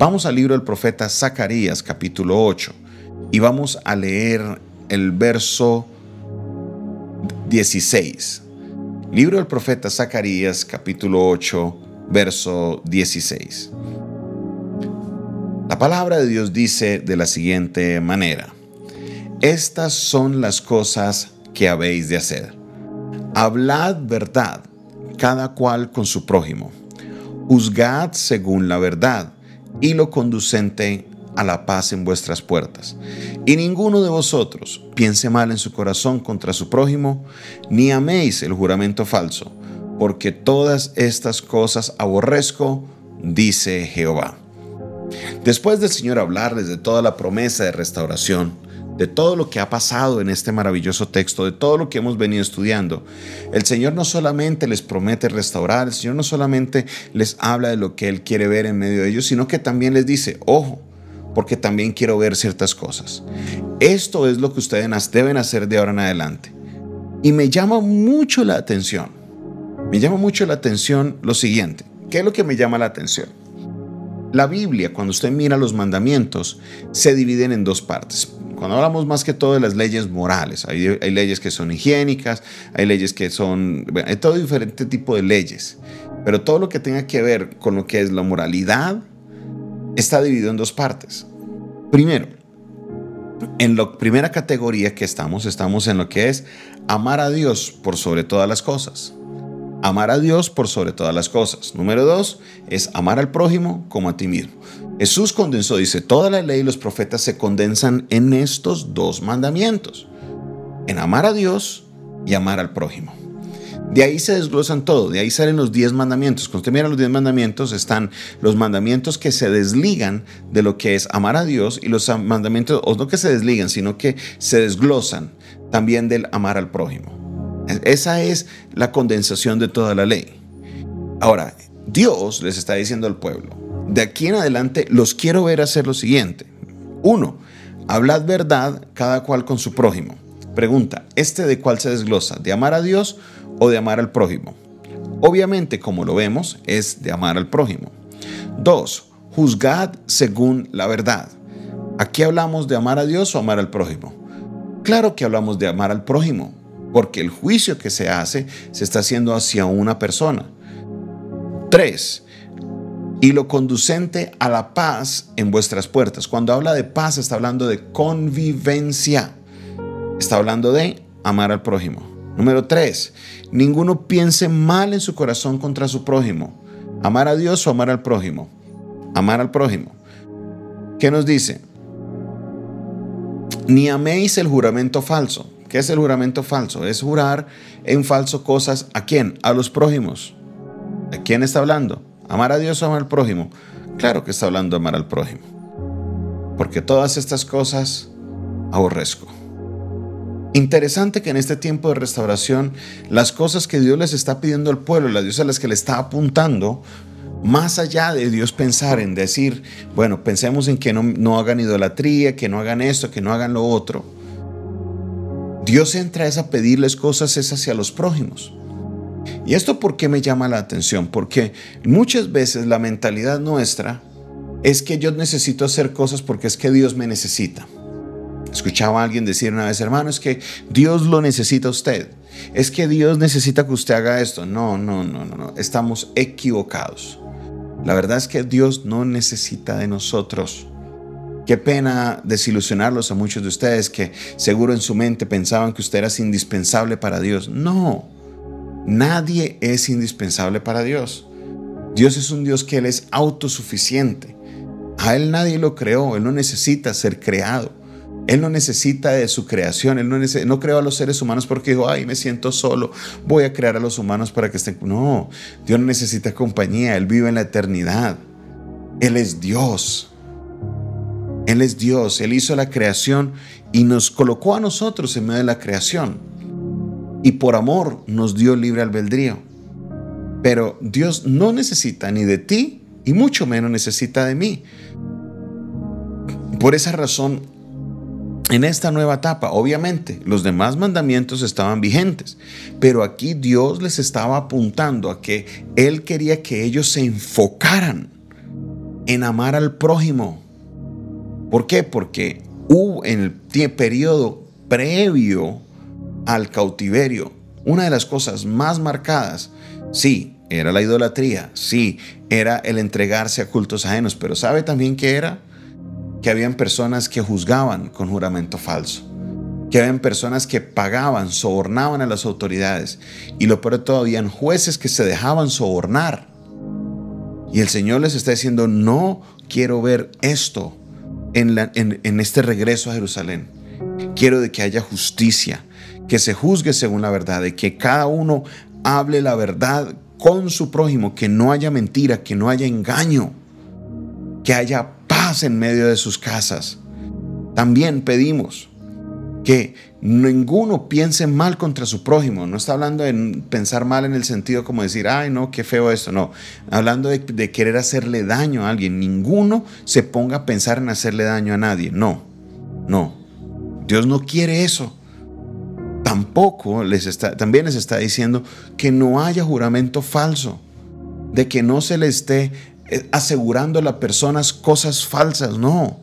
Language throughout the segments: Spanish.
Vamos al libro del profeta Zacarías capítulo 8 y vamos a leer el verso 16. Libro del profeta Zacarías capítulo 8 verso 16. La palabra de Dios dice de la siguiente manera, estas son las cosas que habéis de hacer. Hablad verdad, cada cual con su prójimo. Juzgad según la verdad y lo conducente a la paz en vuestras puertas. Y ninguno de vosotros piense mal en su corazón contra su prójimo, ni améis el juramento falso, porque todas estas cosas aborrezco, dice Jehová. Después del Señor hablarles de toda la promesa de restauración, de todo lo que ha pasado en este maravilloso texto, de todo lo que hemos venido estudiando, el Señor no solamente les promete restaurar, el Señor no solamente les habla de lo que Él quiere ver en medio de ellos, sino que también les dice, ojo, porque también quiero ver ciertas cosas. Esto es lo que ustedes deben hacer de ahora en adelante. Y me llama mucho la atención, me llama mucho la atención lo siguiente. ¿Qué es lo que me llama la atención? La Biblia, cuando usted mira los mandamientos, se dividen en dos partes. Cuando hablamos más que todo de las leyes morales, hay, leyes que son higiénicas, hay leyes que son, hay todo diferente tipo de leyes, pero todo lo que tenga que ver con lo que es la moralidad está dividido en dos partes. Primero, en la primera categoría que estamos, estamos en lo que es amar a Dios por sobre todas las cosas. Amar a Dios por sobre todas las cosas. Número dos es amar al prójimo como a ti mismo. Jesús condensó, dice, toda la ley y los profetas se condensan en estos dos mandamientos. En amar a Dios y amar al prójimo. De ahí se desglosan todo, de ahí salen los diez mandamientos. Cuando usted mira los diez mandamientos, están los mandamientos que se desligan de lo que es amar a Dios y los mandamientos, o no que se desligan, sino que se desglosan también del amar al prójimo. Esa es la condensación de toda la ley. Ahora, Dios les está diciendo al pueblo, de aquí en adelante los quiero ver hacer lo siguiente. Uno, hablad verdad cada cual con su prójimo. Pregunta, ¿este de cuál se desglosa? ¿De amar a Dios o de amar al prójimo? Obviamente, como lo vemos, es de amar al prójimo. Dos, juzgad según la verdad. ¿Aquí hablamos de amar a Dios o amar al prójimo? Claro que hablamos de amar al prójimo, porque el juicio que se hace se está haciendo hacia una persona. 3. Y lo conducente a la paz en vuestras puertas. Cuando habla de paz está hablando de convivencia. Está hablando de amar al prójimo. Número 3. Ninguno piense mal en su corazón contra su prójimo. Amar a Dios o amar al prójimo. Amar al prójimo. ¿Qué nos dice? Ni améis el juramento falso ¿Qué es el juramento falso? Es jurar en falso cosas a quién? A los prójimos. ¿A quién está hablando? ¿Amar a Dios o amar al prójimo? Claro que está hablando amar al prójimo. Porque todas estas cosas aborrezco. Interesante que en este tiempo de restauración, las cosas que Dios les está pidiendo al pueblo, las diosas a las que le está apuntando, más allá de Dios pensar en decir, bueno, pensemos en que no, no hagan idolatría, que no hagan esto, que no hagan lo otro Dios entra es a pedirles cosas es hacia los prójimos. ¿Y esto por qué me llama la atención? Porque muchas veces la mentalidad nuestra es que yo necesito hacer cosas porque es que Dios me necesita. Escuchaba a alguien decir una vez, hermano, es que Dios lo necesita a usted. Es que Dios necesita que usted haga esto. No, no, no, no, no. Estamos equivocados. La verdad es que Dios no necesita de nosotros. Qué pena desilusionarlos a muchos de ustedes que seguro en su mente pensaban que usted era indispensable para Dios. No, nadie es indispensable para Dios. Dios es un Dios que Él es autosuficiente. A Él nadie lo creó, Él no necesita ser creado. Él no necesita de su creación, Él no, no creó a los seres humanos porque dijo, ay, me siento solo, voy a crear a los humanos para que estén... No, Dios no necesita compañía, Él vive en la eternidad. Él es Dios. Él es Dios, Él hizo la creación y nos colocó a nosotros en medio de la creación. Y por amor nos dio libre albedrío. Pero Dios no necesita ni de ti y mucho menos necesita de mí. Por esa razón, en esta nueva etapa, obviamente, los demás mandamientos estaban vigentes, pero aquí Dios les estaba apuntando a que Él quería que ellos se enfocaran en amar al prójimo. ¿Por qué? Porque hubo en el periodo previo al cautiverio, una de las cosas más marcadas, sí, era la idolatría, sí, era el entregarse a cultos ajenos, pero ¿sabe también qué era? Que habían personas que juzgaban con juramento falso, que habían personas que pagaban, sobornaban a las autoridades, y lo peor de todo, habían jueces que se dejaban sobornar. Y el Señor les está diciendo, no quiero ver esto en, este regreso a Jerusalén. Quiero de que haya justicia, que se juzgue según la verdad, de que cada uno hable la verdad con su prójimo, que no haya mentira, que no haya engaño, que haya paz en medio de sus casas. También pedimos que ninguno piense mal contra su prójimo. No está hablando de pensar mal en el sentido como decir, ay, no, qué feo esto. No, hablando de, de, querer hacerle daño a alguien. Ninguno se ponga a pensar en hacerle daño a nadie. No, no. Dios no quiere eso tampoco les está, también les está diciendo que no haya juramento falso, de que no se le esté eh, asegurando a las personas cosas falsas, no.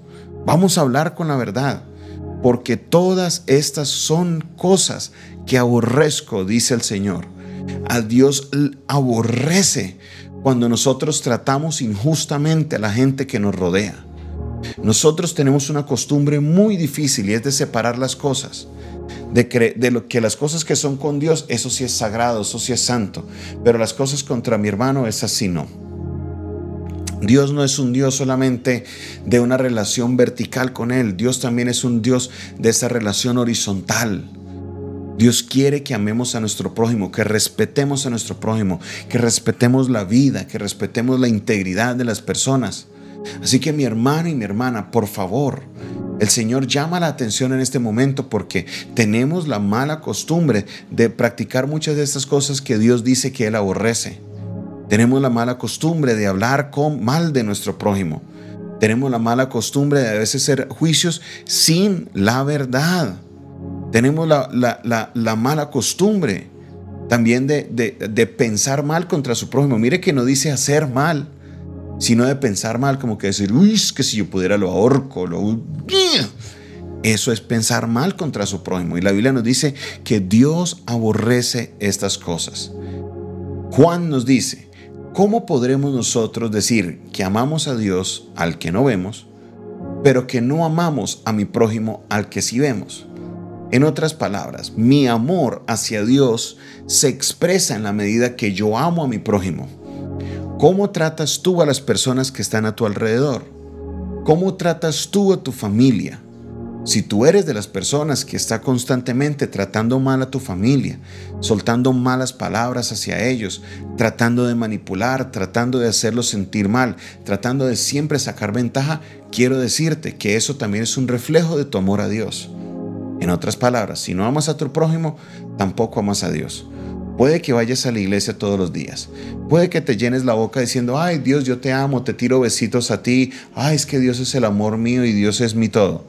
Vamos a hablar con la verdad, porque todas estas son cosas que aborrezco, dice el Señor. A Dios aborrece cuando nosotros tratamos injustamente a la gente que nos rodea. Nosotros tenemos una costumbre muy difícil y es de separar las cosas de, lo que las cosas que son con Dios, eso sí es sagrado, eso sí es santo, pero las cosas contra mi hermano, es así no. Dios no es un Dios solamente de una relación vertical con Él, Dios también es un Dios de esa relación horizontal. Dios quiere que amemos a nuestro prójimo, que respetemos a nuestro prójimo, que respetemos la vida, que respetemos la integridad de las personas. Así que mi hermano y mi hermana, por favor, el Señor llama la atención en este momento porque tenemos la mala costumbre de practicar muchas de estas cosas que Dios dice que Él aborrece. Tenemos la mala costumbre de hablar con mal de nuestro prójimo. Tenemos la mala costumbre de a veces hacer juicios sin la verdad. Tenemos la, mala costumbre también de, de pensar mal contra su prójimo. Mire que no dice hacer mal, sino de pensar mal, como que decir, uy, es que si yo pudiera lo ahorco, lo... Eso es pensar mal contra su prójimo. Y la Biblia nos dice que Dios aborrece estas cosas. Juan nos dice, ¿cómo podremos nosotros decir que amamos a Dios al que no vemos, pero que no amamos a mi prójimo al que sí vemos? En otras palabras, mi amor hacia Dios se expresa en la medida que yo amo a mi prójimo. ¿Cómo tratas tú a las personas que están a tu alrededor? ¿Cómo tratas tú a tu familia? Si tú eres de las personas que está constantemente tratando mal a tu familia, soltando malas palabras hacia ellos, tratando de manipular, tratando de hacerlos sentir mal, tratando de siempre sacar ventaja, quiero decirte que eso también es un reflejo de tu amor a Dios. En otras palabras, si no amas a tu prójimo, tampoco amas a Dios. Puede que vayas a la iglesia todos los días. Puede que te llenes la boca diciendo, ay Dios, yo te amo, te tiro besitos a ti. Ay, es que Dios es el amor mío y Dios es mi todo.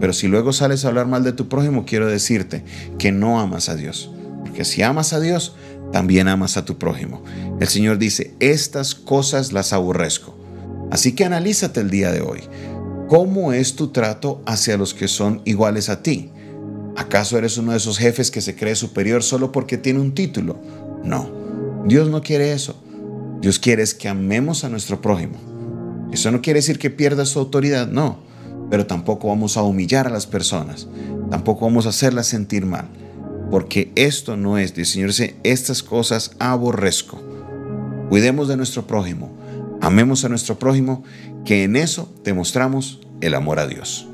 Pero si luego sales a hablar mal de tu prójimo, quiero decirte que no amas a Dios. Porque si amas a Dios, también amas a tu prójimo. El Señor dice, estas cosas las aborrezco. Así que analízate el día de hoy. ¿Cómo es tu trato hacia los que son iguales a ti? ¿Acaso eres uno de esos jefes que se cree superior solo porque tiene un título? No, Dios no quiere eso. Dios quiere es que amemos a nuestro prójimo. Eso no quiere decir que pierda su autoridad, no. Pero tampoco vamos a humillar a las personas. Tampoco vamos a hacerlas sentir mal. Porque esto no es, Señor estas cosas aborrezco. Cuidemos de nuestro prójimo. Amemos a nuestro prójimo, que en eso demostramos el amor a Dios.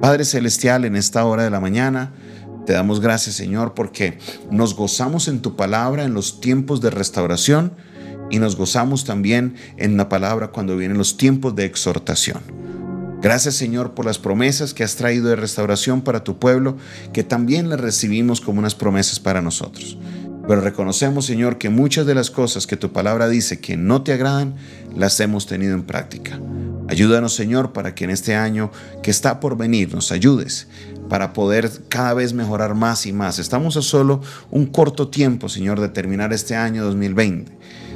Padre Celestial, en esta hora de la mañana, te damos gracias, Señor, porque nos gozamos en tu palabra en los tiempos de restauración y nos gozamos también en la palabra cuando vienen los tiempos de exhortación. Gracias, Señor, por las promesas que has traído de restauración para tu pueblo, que también las recibimos como unas promesas para nosotros. Pero reconocemos, Señor, que muchas de las cosas que tu palabra dice que no te agradan, las hemos tenido en práctica. Ayúdanos, Señor, para que en este año que está por venir nos ayudes para poder cada vez mejorar más y más. Estamos a solo un corto tiempo, Señor, de terminar este año 2020.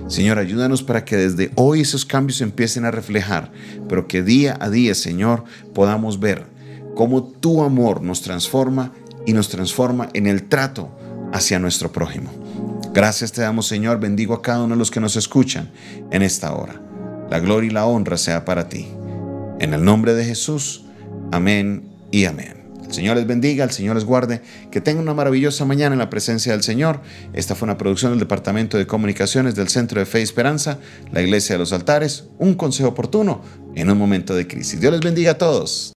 Señor, ayúdanos para que desde hoy esos cambios empiecen a reflejar, pero que día a día, Señor, podamos ver cómo tu amor nos transforma y nos transforma en el trato hacia nuestro prójimo. Gracias te damos, Señor. Bendigo a cada uno de los que nos escuchan en esta hora. La gloria y la honra sea para ti. En el nombre de Jesús. Amén y amén. El Señor les bendiga, el Señor les guarde, que tengan una maravillosa mañana en la presencia del Señor. Esta fue una producción del Departamento de Comunicaciones del Centro de Fe y Esperanza, la Iglesia de los Altares, un consejo oportuno en un momento de crisis. Dios les bendiga a todos.